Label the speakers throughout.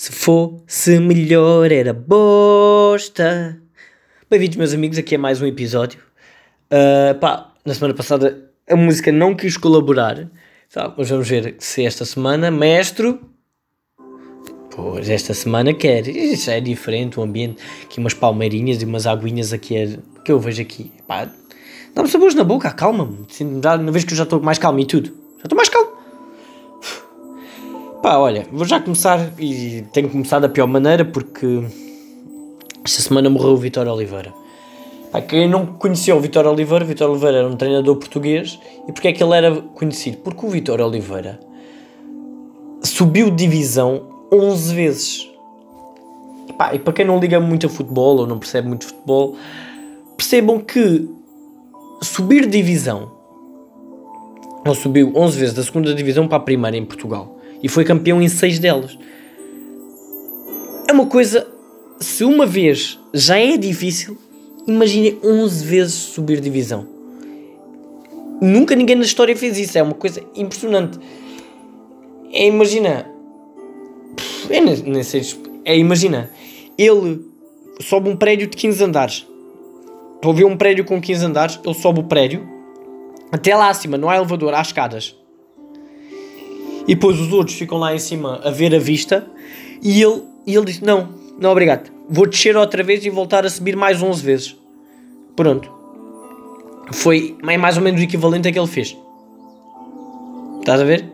Speaker 1: Se fosse melhor era bosta. Bem-vindos, meus amigos, aqui é mais um episódio. Uh, pá, na semana passada a música não quis colaborar. Tá, mas vamos ver se esta semana, maestro. Pois esta semana quer. Isso já é diferente o ambiente. Aqui umas palmeirinhas e umas aguinhas aqui é, que eu vejo aqui. Pá, dá-me sabores na boca, calma-me. Na vez que eu já estou mais calmo e tudo. Já estou mais calmo. Pá, olha, vou já começar e tenho começado da pior maneira porque esta semana morreu o Vitor Oliveira. Pá, quem não conhecia o Vitor Oliveira, Vitor Oliveira era um treinador português e porque é que ele era conhecido? Porque o Vitor Oliveira subiu divisão 11 vezes. E, pá, e para quem não liga muito a futebol ou não percebe muito futebol, percebam que subir divisão, ele subiu 11 vezes da segunda divisão para a primeira em Portugal e foi campeão em seis delas. É uma coisa, se uma vez já é difícil, imagine 11 vezes subir divisão. Nunca ninguém na história fez isso, é uma coisa impressionante. É, imagina, é, nem sei, é, imagina, ele sobe um prédio de 15 andares. Estou a ver um prédio com 15 andares, ele sobe o prédio até lá acima, não há elevador, há escadas. E depois os outros ficam lá em cima a ver a vista. E ele, e ele disse: Não, não, obrigado. Vou descer outra vez e voltar a subir mais 11 vezes. Pronto. Foi mais ou menos o equivalente a que ele fez. Estás a ver?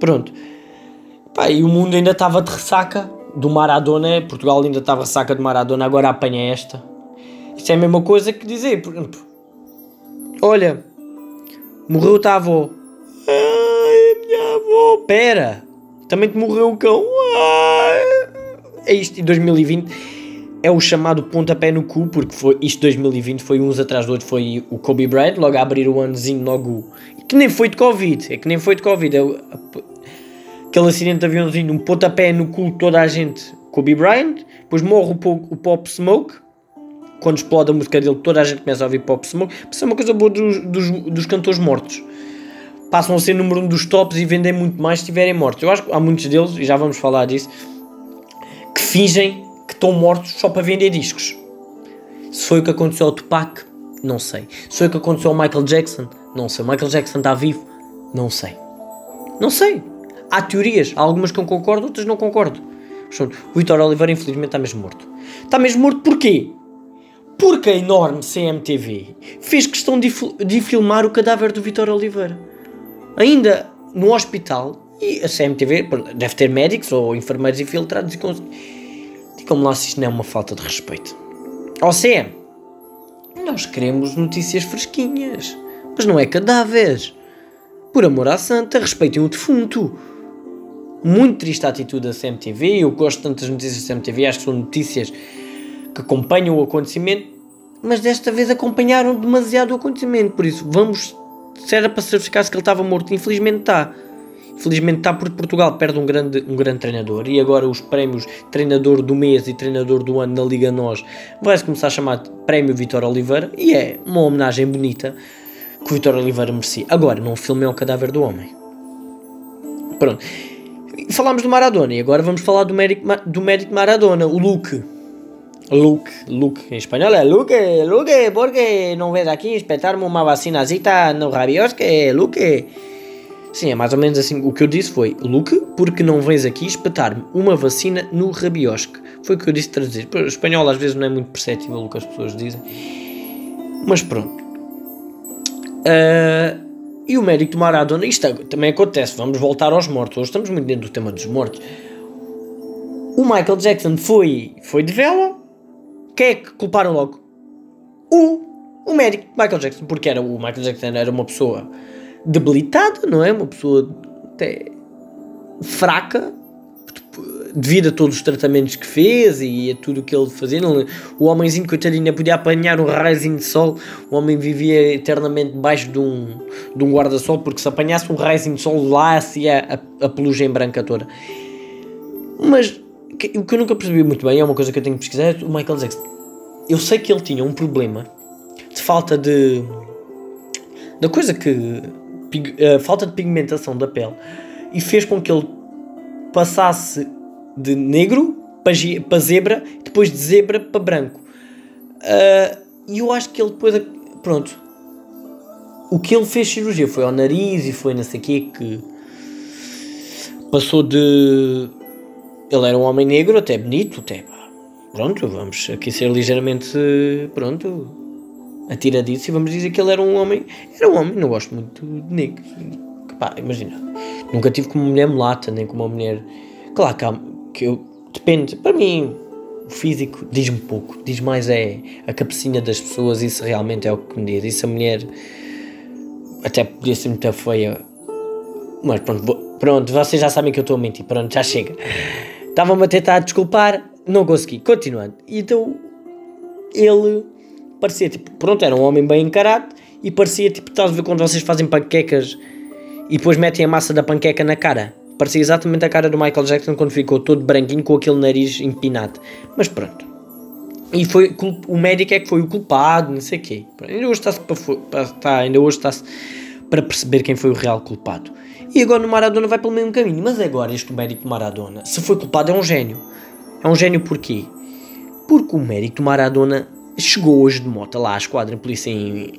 Speaker 1: Pronto. Pá, e o mundo ainda estava de ressaca do Maradona. Portugal ainda estava ressaca de Maradona. Agora apanha esta. Isto é a mesma coisa que dizer, por exemplo. Olha, morreu a avó minha avó, pera, também te morreu o cão. É isto, em 2020 é o chamado pontapé no cu, porque foi isto 2020 foi uns atrás do outro, foi o Kobe Bryant, logo a abrir o anozinho, logo. Que nem foi de Covid, é que nem foi de Covid. É aquele acidente de aviãozinho, um pontapé no cu toda a gente. Kobe Bryant, depois morre o, o Pop Smoke, quando explode a música dele, toda a gente começa a ouvir Pop Smoke. Isso é uma coisa boa dos, dos, dos cantores mortos passam a ser número um dos tops e vendem muito mais se estiverem mortos. Eu acho que há muitos deles, e já vamos falar disso, que fingem que estão mortos só para vender discos. Se foi o que aconteceu ao Tupac, não sei. Se foi o que aconteceu ao Michael Jackson, não sei. O Michael Jackson está vivo, não sei. Não sei. Há teorias, há algumas que eu concordo, outras não concordo. O Vitor Oliveira infelizmente está mesmo morto. Está mesmo morto porquê? Porque a enorme CMTV fez questão de, de filmar o cadáver do Vitor Oliveira ainda no hospital, e a CMTV deve ter médicos ou enfermeiros infiltrados e digam-me lá se isto não é uma falta de respeito. Ó CM, nós queremos notícias fresquinhas, mas não é cadáveres. Por amor à santa, respeitem o defunto. Muito triste a atitude da CMTV, eu gosto tanto das notícias da CMTV, acho que são notícias que acompanham o acontecimento, mas desta vez acompanharam demasiado o acontecimento, por isso vamos se era para certificar-se que ele estava morto, infelizmente está. Infelizmente está porque Portugal perde um grande, um grande treinador e agora os prémios treinador do mês e treinador do ano na Liga Nós vai-se começar a chamar Prémio Vitor Oliveira e é uma homenagem bonita que o Vitor Oliveira merecia. Agora, não filme é o cadáver do homem. Pronto. Falámos do Maradona e agora vamos falar do médico, do médico Maradona, o Luke. Luke, Luke, em espanhol é Luke, Luke, porque não vês aqui espetar-me uma vacinazita no rabiosque, Luke. Sim, é mais ou menos assim. O que eu disse foi, Luke, porque não vens aqui espetar-me uma vacina no rabiosque. Foi o que eu disse traduzir. O espanhol às vezes não é muito perceptível o que as pessoas dizem. Mas pronto. Uh, e o médico de Maradona, isto também acontece, vamos voltar aos mortos. Hoje estamos muito dentro do tema dos mortos. O Michael Jackson foi, foi de vela, quem é que culparam logo? O, o médico, Michael Jackson, porque era o Michael Jackson era uma pessoa debilitada, não é? Uma pessoa até fraca devido a todos os tratamentos que fez e a tudo o que ele fazia. O homenzinho, coitadinho, podia apanhar um raizinho de sol. O homem vivia eternamente debaixo de um, de um guarda-sol, porque se apanhasse um raizinho de sol lá, se a, a pelugem branca toda. Mas que, o que eu nunca percebi muito bem, é uma coisa que eu tenho que pesquisar, é o Michael Jackson. Eu sei que ele tinha um problema de falta de. da coisa que. Uh, falta de pigmentação da pele e fez com que ele passasse de negro para, zebra, depois de zebra para branco. Uh, e eu acho que ele depois, pronto, o que ele fez cirurgia foi ao nariz e foi não sei o quê que passou de. Ele era um homem negro, até bonito, até pronto, vamos aqui ser ligeiramente pronto, atiradiço e vamos dizer que ele era um homem. Era um homem, não gosto muito de negros. Pá, imagina, nunca tive como uma mulher mulata, nem como uma mulher. Claro que, há, que eu. Depende, para mim, o físico diz-me pouco, diz mais é a cabecinha das pessoas, isso realmente é o que me diz. Se a mulher até podia ser muito feia. Mas pronto, pronto, vocês já sabem que eu estou a mentir. Pronto, já chega. Estava-me a tentar desculpar, não consegui. Continuando. Então, ele parecia tipo, pronto, era um homem bem encarado e parecia tipo, estás a ver quando vocês fazem panquecas e depois metem a massa da panqueca na cara. Parecia exatamente a cara do Michael Jackson quando ficou todo branquinho com aquele nariz empinado. Mas pronto. E foi o médico é que foi o culpado, não sei o quê. Ainda hoje está-se para, tá, ainda hoje está-se para perceber quem foi o real culpado. E agora o Maradona vai pelo mesmo caminho. Mas agora este médico de Maradona, se foi culpado, é um gênio. É um gênio porquê? Porque o médico de Maradona chegou hoje de moto lá à esquadra de polícia em,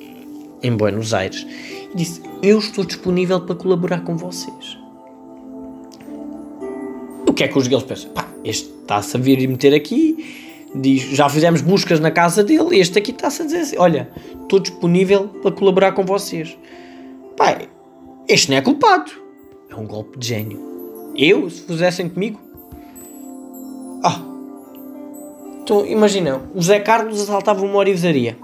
Speaker 1: em Buenos Aires e disse: Eu estou disponível para colaborar com vocês. O que é que os galos pensam? Pá, este está-se a vir e meter aqui diz, já fizemos buscas na casa dele, este aqui está-se a dizer assim, olha, estou disponível para colaborar com vocês. Pai, este não é culpado. É um golpe de gênio. Eu, se fizessem comigo... Ah, então, imagina, o Zé Carlos assaltava uma orivesaria.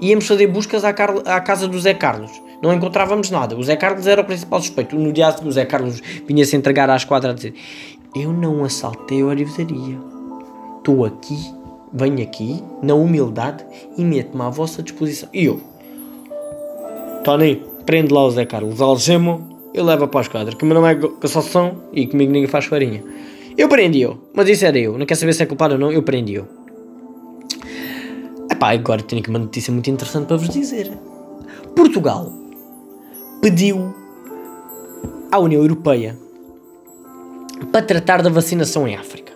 Speaker 1: Íamos fazer buscas à, Car à casa do Zé Carlos. Não encontrávamos nada. O Zé Carlos era o principal suspeito. No dia seguinte, o Zé Carlos vinha-se entregar à esquadra a dizer: Eu não assaltei a orivesaria. Estou aqui venho aqui, na humildade, e meto-me à vossa disposição. E eu, Tony, prende lá o Zé Carlos, algemo e leva para a esquadra, que o meu nome é Cassação e comigo ninguém faz farinha. Eu prendi-o, mas isso era eu, não quer saber se é culpado ou não, eu prendi-o. Epá, agora tenho aqui uma notícia muito interessante para vos dizer. Portugal pediu à União Europeia para tratar da vacinação em África.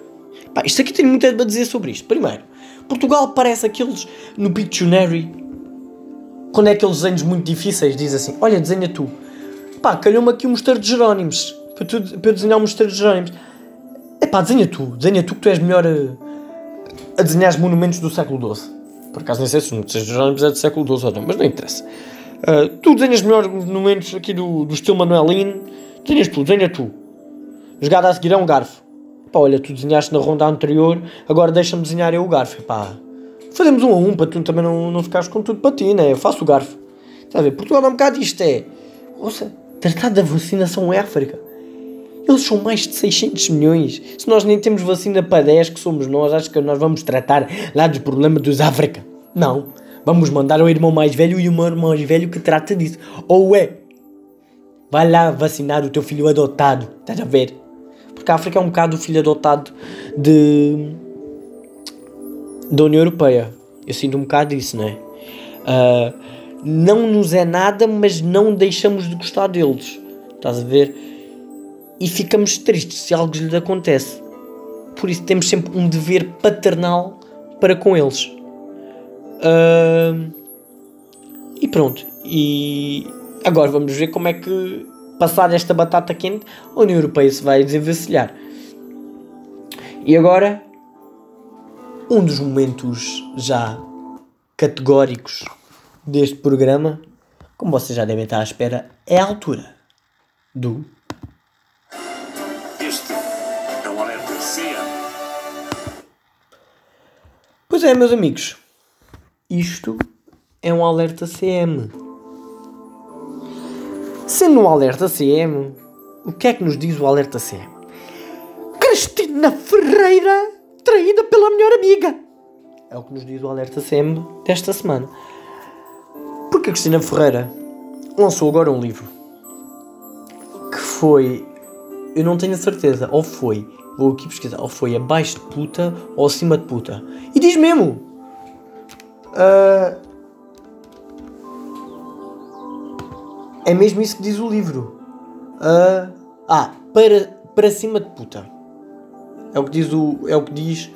Speaker 1: Isto aqui tem muito a dizer sobre isto. Primeiro, Portugal parece aqueles no Pictionary, quando é aqueles desenhos muito difíceis, diz assim: Olha, desenha tu. Pá, calhou-me aqui um mosteiro de Jerónimos, para, tu, para eu desenhar um mosteiro de Jerónimos. É pá, desenha tu, desenha tu que tu és melhor a, a desenhar os monumentos do século XII. Por acaso nem sei se o mosteiro de Jerónimos é do século XII ou não, mas não interessa. Uh, tu desenhas melhor monumentos aqui do, do estilo Manuelino, desenhas tu, desenha tu. Jogada a seguir é um garfo. Pá, olha, tu desenhaste na ronda anterior, agora deixa-me desenhar eu o garfo. Pá, fazemos um a um para tu também não, não ficares com tudo para ti, né? Eu faço o garfo. Está a ver? Portugal é um bocado isto, é. Ouça, tratar da vacinação é África. Eles são mais de 600 milhões. Se nós nem temos vacina para 10, que somos nós, acho que nós vamos tratar lá dos problemas dos África. Não. Vamos mandar o irmão mais velho e o irmão mais velho que trata disso. Ou é. Vai lá vacinar o teu filho adotado. Estás a ver? Porque a África é um bocado o filho adotado de, da União Europeia. Eu sinto um bocado isso, não é? Uh, não nos é nada, mas não deixamos de gostar deles. Estás a ver? E ficamos tristes se algo lhes acontece. Por isso temos sempre um dever paternal para com eles. Uh, e pronto. E agora vamos ver como é que passar esta batata quente, a União Europeia se vai desenvencilhar. E agora, um dos momentos já categóricos deste programa, como vocês já devem estar à espera, é a altura do. Este é o alerta CM. Pois é, meus amigos, isto é um alerta CM. Sendo um alerta CM, o que é que nos diz o alerta CM? Cristina Ferreira traída pela melhor amiga. É o que nos diz o alerta CM desta semana. Porque a Cristina Ferreira lançou agora um livro que foi, eu não tenho a certeza, ou foi, vou aqui pesquisar, ou foi abaixo de puta ou acima de puta. E diz mesmo. Uh, É mesmo isso que diz o livro. Uh, ah, para, para cima de puta. É o que diz o, é o, que diz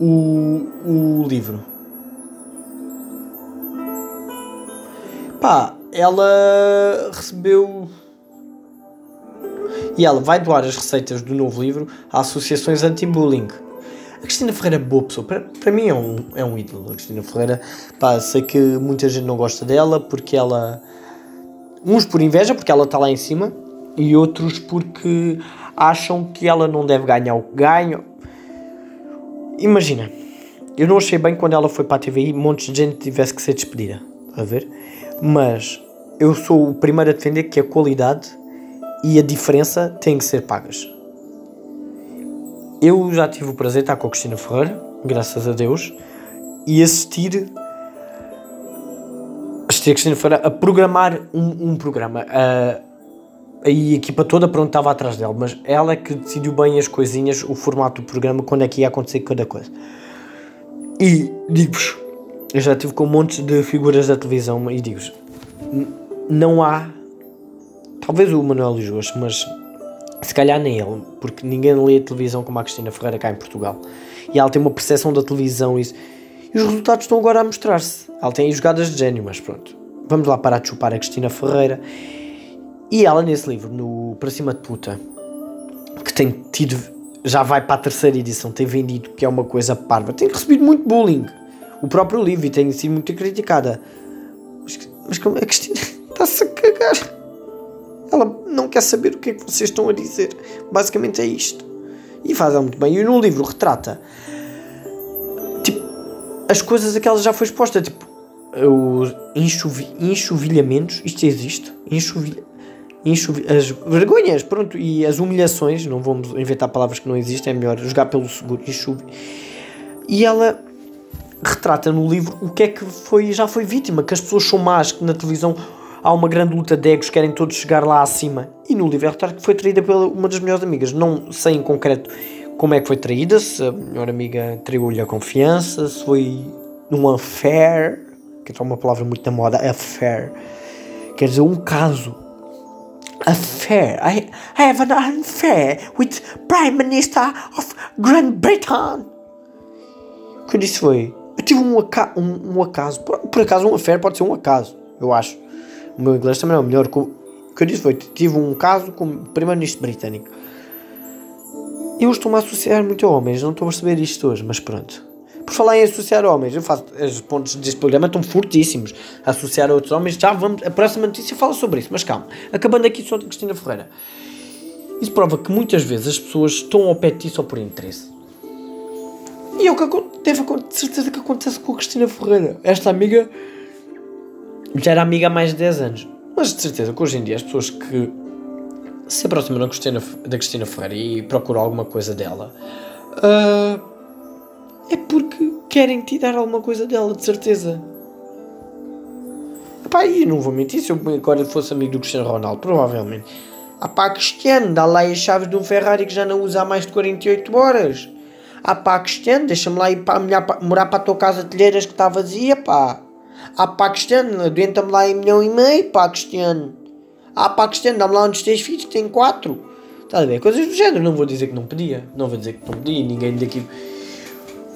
Speaker 1: o, o livro. Pá, ela recebeu. E ela vai doar as receitas do novo livro a associações anti-bullying. A Cristina Ferreira é boa pessoa. Para, para mim é um, é um ídolo. A Cristina Ferreira, pá, sei que muita gente não gosta dela porque ela. Uns por inveja, porque ela está lá em cima, e outros porque acham que ela não deve ganhar o que ganha. Imagina, eu não achei bem quando ela foi para a TVI, um monte de gente tivesse que ser despedida. A ver? Mas eu sou o primeiro a defender que a qualidade e a diferença têm que ser pagas. Eu já tive o prazer de estar com a Cristina Ferreira, graças a Deus, e assistir, assistir a Cristina Ferreira a programar um, um programa. A, a equipa toda pronto estava atrás dela, mas ela é que decidiu bem as coisinhas, o formato do programa, quando é que ia acontecer cada coisa. E digo-vos, eu já estive com um monte de figuras da televisão e digo-vos, não há, talvez o Manuel Lisboas, mas se calhar nem ele, porque ninguém lê a televisão como a Cristina Ferreira cá em Portugal. E ela tem uma percepção da televisão e, e os resultados estão agora a mostrar-se. Ela tem jogadas de gênio, mas pronto. Vamos lá parar de chupar a Cristina Ferreira. E ela nesse livro, no Para Cima de Puta, que tem tido, já vai para a terceira edição, tem vendido, que é uma coisa parva, tem recebido muito bullying. O próprio livro tem sido muito criticada. Mas, mas como a Cristina está-se a cagar. Ela não quer saber o que é que vocês estão a dizer. Basicamente é isto. E faz muito bem. E no livro retrata tipo, as coisas a que ela já foi exposta. Tipo, os enxuvi, enxovilhamentos. Isto existe. Enxovilha, as vergonhas, pronto. E as humilhações. Não vamos inventar palavras que não existem. É melhor jogar pelo seguro. Enxuvi. E ela retrata no livro o que é que foi, já foi vítima. Que as pessoas são más. Que na televisão há uma grande luta de egos, querem todos chegar lá acima. E no livro é retrato que foi traída pela uma das melhores amigas. Não sei em concreto como é que foi traída, se a melhor amiga traiu-lhe a confiança, se foi num affair, que é uma palavra muito da moda, affair, quer dizer um caso. Affair. I, have an affair with Prime Minister of Great Britain. O que foi, tive um, aca um, um acaso, por, por acaso um affair pode ser um acaso, eu acho o meu inglês também é o melhor. O que eu disse foi: tive um caso com o primeiro-ministro britânico. Eu estou-me a associar muito a homens, não estou a perceber isto hoje, mas pronto. Por falar em associar homens, eu faço, os pontos deste programa estão fortíssimos. Associar outros homens, já vamos. A próxima notícia fala sobre isso, mas calma. Acabando aqui só de Cristina Ferreira. Isso prova que muitas vezes as pessoas estão ao pé de ti só por interesse. E é o que acontecer, certeza que acontece com a Cristina Ferreira. Esta amiga já era amiga há mais de 10 anos. Mas de certeza que hoje em dia as pessoas que se aproximam da Cristina, da Cristina Ferreira e procuram alguma coisa dela uh, é porque querem te dar alguma coisa dela, de certeza. Epá, e não vou mentir, se eu agora fosse amigo do Cristiano Ronaldo, provavelmente. Ah pá, Cristiano, dá lá as chaves de um Ferrari que já não usa há mais de 48 horas. Ah pá, Cristiano, deixa-me lá ir para, morar para a tua casa de telheiras que está vazia, pá. Ah, pá, Cristiano, aguenta-me lá em milhão e meio, pá, Cristiano. Ah, pá, Cristiano, dá-me lá um dos teus filhos que tem quatro. Estás a ver? Coisas do género. Não vou dizer que não pedia. Não vou dizer que não pedia. Ninguém daqui.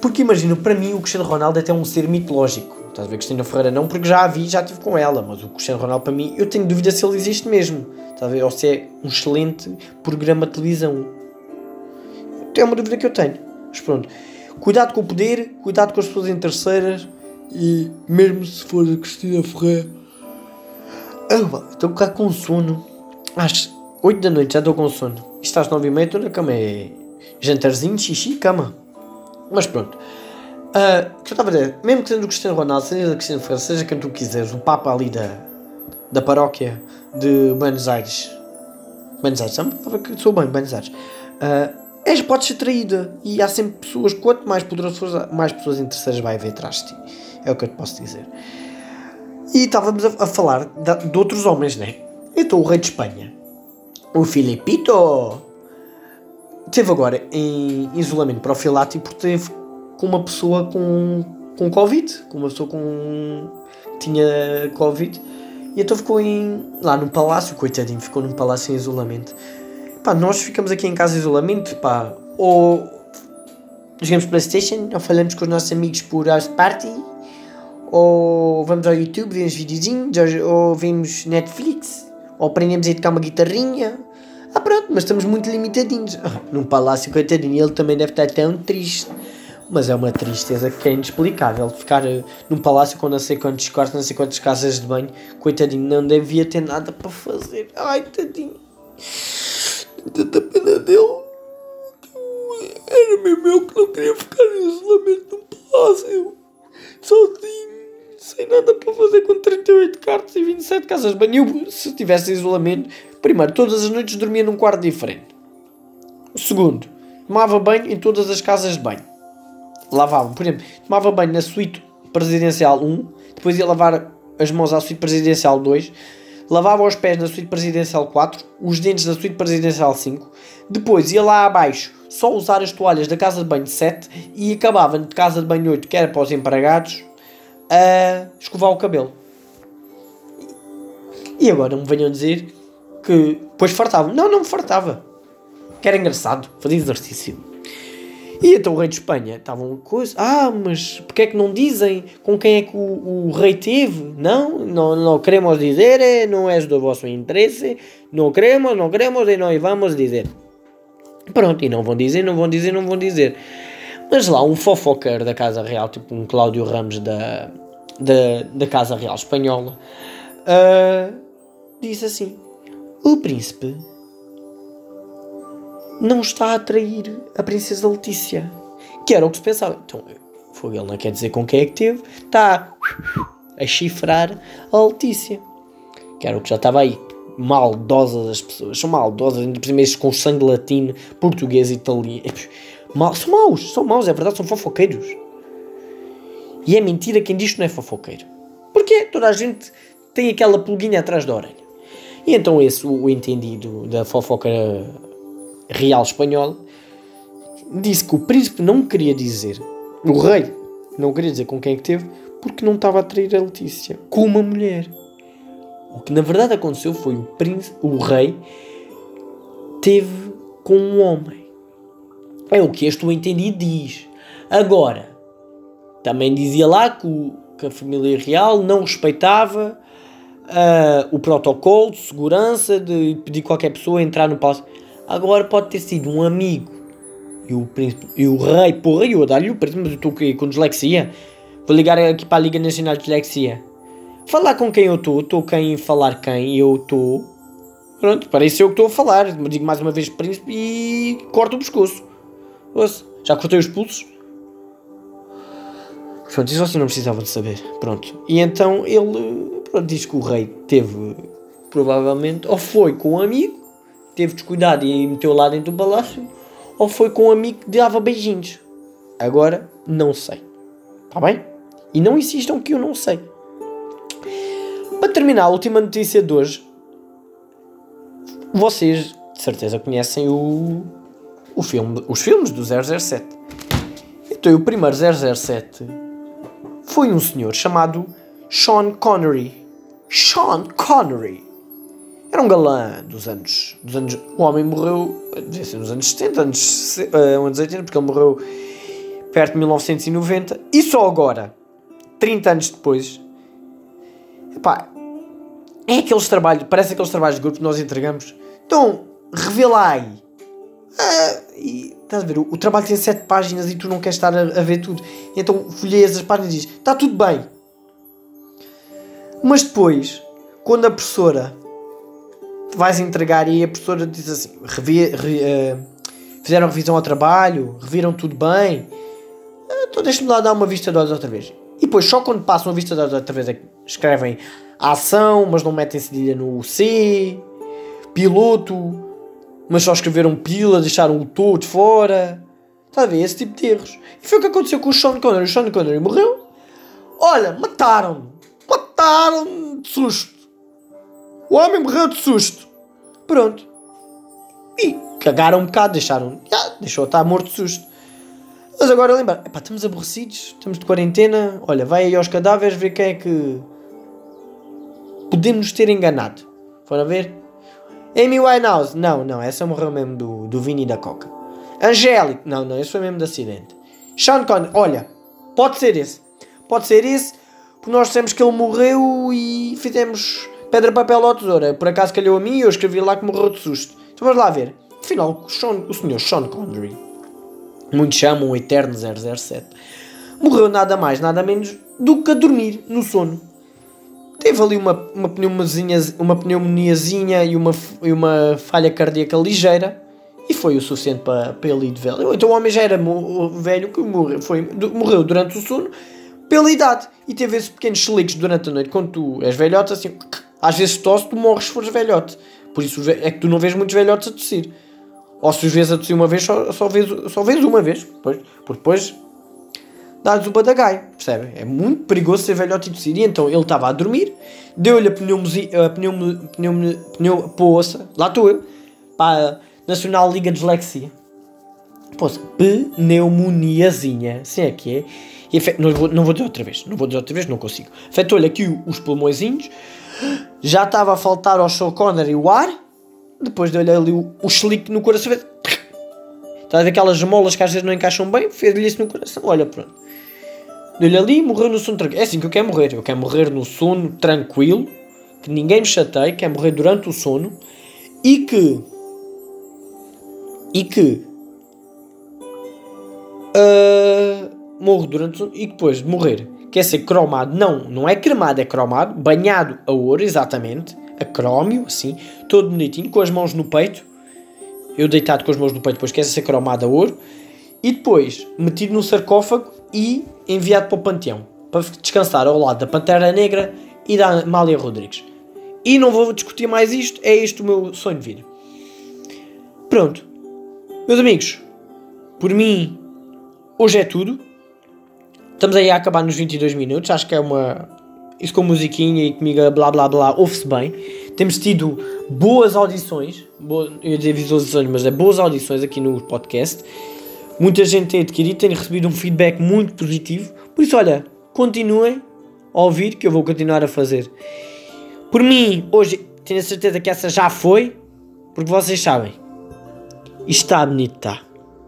Speaker 1: Porque imagina, para mim o Cristiano Ronaldo é até um ser mitológico. Estás a ver? Cristina Ferreira não, porque já a vi, já estive com ela. Mas o Cristiano Ronaldo para mim, eu tenho dúvida se ele existe mesmo. Estás a ver? Ou se é um excelente programa de televisão. É uma dúvida que eu tenho. Mas pronto. Cuidado com o poder, cuidado com as pessoas interesseiras e mesmo se for a Cristina Ferreira. Ah, estou cá com sono. Às 8 da noite já estou com sono. Isto às 9 e meia estou na cama. É jantarzinho, xixi, cama. Mas pronto. Uh, que eu estava a dizer, mesmo que sendo o Cristiano Ronaldo, seja a Cristina Ferreira, seja quem tu quiseres, o Papa ali da, da paróquia de Buenos Aires. Buenos Aires, sabe? Sou bem, Buenos Aires. Uh, és, podes ser traída. E há sempre pessoas, quanto mais poderoso fores, mais pessoas interesseiras vai haver atrás de ti. É o que eu te posso dizer. E estávamos a, a falar de, de, outros homens, né? Então o rei de Espanha, o Filipito, teve agora em isolamento profilático porque teve com uma pessoa com, com Covid, com uma pessoa com tinha Covid, e então ficou em, lá no palácio, coitadinho, ficou num palácio em isolamento. Pá, nós ficamos aqui em casa em isolamento, pá, ou jogamos Playstation, ou falamos com os nossos amigos por House Party, ou vamos ao YouTube, vemos videozinhos, ou vemos Netflix, ou aprendemos a tocar uma guitarrinha. Ah pronto, mas estamos muito limitadinhos. Num palácio, coitadinho, ele também deve estar tão triste. Mas é uma tristeza que é inexplicável. Ficar uh, num palácio com não sei quantos quartos, não sei quantas casas de banho. Coitadinho, não devia ter nada para fazer. Ai, tadinho. Tanta pena dele. Era mesmo eu que não queria ficar em isolamento num palácio. Sozinho. Sem nada para fazer com 38 quartos e 27 casas de banho. Se tivesse isolamento, primeiro, todas as noites dormia num quarto diferente. Segundo, tomava banho em todas as casas de banho lavava, por exemplo, tomava banho na suíte presidencial 1, depois ia lavar as mãos à suíte presidencial 2, lavava os pés na suíte presidencial 4, os dentes na suíte presidencial 5, depois ia lá abaixo só usar as toalhas da casa de banho 7 e acabava de casa de banho 8, que era para os empregados, a escovar o cabelo. E agora me venham dizer que depois fartava. Não, não me fartava. Que era engraçado, fazia exercício. E então o rei de Espanha estava uma coisa, ah, mas porque é que não dizem com quem é que o, o rei teve? Não, não, não queremos dizer, eh, não é do vosso interesse, não queremos, não queremos e não vamos dizer. Pronto, e não vão dizer, não vão dizer, não vão dizer. Mas lá um fofoqueiro da Casa Real, tipo um Cláudio Ramos da, da, da Casa Real Espanhola, uh, disse assim: O príncipe não está a atrair a princesa Letícia. Que era o que se pensava. Então, foi ele não quer dizer com quem é que teve, está a chifrar a Letícia. Que era o que já estava aí. Maldosas as pessoas, são maldosas, ainda por com sangue latino, português, italiano. Mal, são maus, são maus, é verdade, são fofoqueiros. E é mentira quem diz que não é fofoqueiro. Porque toda a gente tem aquela pulguinha atrás da orelha. E então esse, o entendido da fofoca real espanhol, disse que o príncipe não queria dizer, o rei não queria dizer com quem é que teve, porque não estava a trair a Letícia com uma mulher. O que na verdade aconteceu foi o príncipe, o rei, teve com um homem. É o que este o entendido diz. Agora, também dizia lá que, o, que a família real não respeitava uh, o protocolo de segurança de pedir qualquer pessoa a entrar no palácio. Agora pode ter sido um amigo e o príncipe e o rei, porra, eu dar-lhe o príncipe, mas eu estou com dislexia. Vou ligar aqui para a Liga Nacional de Dislexia. Falar com quem eu estou, estou quem falar quem, eu estou. Pronto, parece eu que estou a falar. Digo mais uma vez príncipe e corto o pescoço. Ouça, já cortei os pulsos? Pronto, isso assim não precisava de saber. Pronto. E então ele pronto, diz que o rei teve, provavelmente, ou foi com um amigo, teve descuidado e meteu lá dentro do palácio, ou foi com um amigo que dava beijinhos. Agora, não sei. Está bem? E não insistam que eu não sei. Para terminar, a última notícia de hoje. Vocês, de certeza, conhecem o, o filme, os filmes do 007. Então, o primeiro 007 foi um senhor chamado Sean Connery. Sean Connery. Era um galã dos anos, dos anos. O homem morreu, devia ser nos anos 70, anos, uh, anos 80, porque ele morreu perto de 1990. E só agora, 30 anos depois, epá, é aqueles trabalhos, parece aqueles trabalhos de grupo que nós entregamos. Então, revela aí. Ah, e, estás a ver? O, o, trabalho tem 7 páginas e tu não queres estar a, a ver tudo. Então folheias as páginas e dizes: está tudo bem. Mas depois, quando a professora vais entregar e a professora diz assim: revi, re, uh, fizeram revisão ao trabalho, reviram tudo bem, uh, então deixa-me lá dar uma vista de olhos outra vez. E depois, só quando passam a vista de olhos outra vez, é escrevem a ação, mas não metem cedilha no C, piloto, mas só escreveram pila, deixaram o todo fora. Está a ver? Esse tipo de erros. E foi o que aconteceu com o Sean Connery. O Sean Connery morreu. Olha, mataram-no. Mataram-no de susto. O homem morreu de susto. Pronto. E cagaram um bocado, deixaram. Já, deixou estar morto de susto. Mas agora lembra, epá, estamos aborrecidos, estamos de quarentena. Olha, vai aí aos cadáveres ver quem é que podemos ter enganado. Foram ver? Amy Winehouse? Não, não, essa morreu mesmo do, do Vini e da Coca. Angélico. Não, não, esse foi mesmo de acidente. Sean Connery. Olha, pode ser esse. Pode ser esse, porque nós dissemos que ele morreu e fizemos pedra, papel ou tesoura. Por acaso calhou a mim e eu escrevi lá que morreu de susto. Então vamos lá ver. Afinal, o, Sean, o senhor Sean Connery, muitos chamam o Eterno 007, morreu nada mais, nada menos do que a dormir, no sono. Teve ali uma, uma, uma pneumoniazinha e uma, e uma falha cardíaca ligeira e foi o suficiente para, para ele ir de velho. Então o homem já era velho que morreu, foi, morreu durante o sono pela idade e teve esses pequenos cheliques durante a noite. Quando tu és velhote, assim, às vezes tosse, tu morres se fores velhote. Por isso é que tu não vês muitos velhotes a tossir. Ou se os vês a tossir uma vez, só, só, vês, só vês uma vez. Depois, porque depois dá-lhes o badagaio, percebe? É muito perigoso ser velhote e tossir. E então ele estava a dormir, deu-lhe a pneumonia, a pneumo, pneumo, pneumo, poça, lá estou eu, para a Nacional Liga de Dislexia. Poça, pneumoniazinha, assim é que é. E, não, vou, não vou dizer outra vez, não vou dizer outra vez, não consigo. Afetou-lhe aqui os pulmõezinhos, já estava a faltar ao Sean Connery o ar, depois deu-lhe ali o, o chelique no coração, fez... Está a ver aquelas molas que às vezes não encaixam bem? Fez-lhe isso no coração, olha pronto. Deu-lhe ali e morreu no sono tranquilo. É assim que eu quero morrer. Eu quero morrer no sono tranquilo, que ninguém me chateie, quero morrer durante o sono e que. E que. Uh, morro durante o sono e depois de morrer quer ser cromado. Não, não é cremado, é cromado, banhado a ouro, exatamente, a crómio, assim, todo bonitinho, com as mãos no peito. Eu deitado com as mãos no peito, depois quer ser cromado a ouro. E depois metido num sarcófago e enviado para o panteão para descansar ao lado da Pantera Negra e da Amália Rodrigues. E não vou discutir mais isto, é este o meu sonho de vida. Pronto. Meus amigos, por mim, hoje é tudo. Estamos aí a acabar nos 22 minutos, acho que é uma. Isso com musiquinha e comigo blá blá blá, ouve-se bem. Temos tido boas audições, boa, eu ia dizer visualizações, mas é boas audições aqui no podcast. Muita gente tem adquirido, tem recebido um feedback muito positivo. Por isso, olha, continuem a ouvir que eu vou continuar a fazer. Por mim, hoje tenho a certeza que essa já foi, porque vocês sabem. Está bonito, está.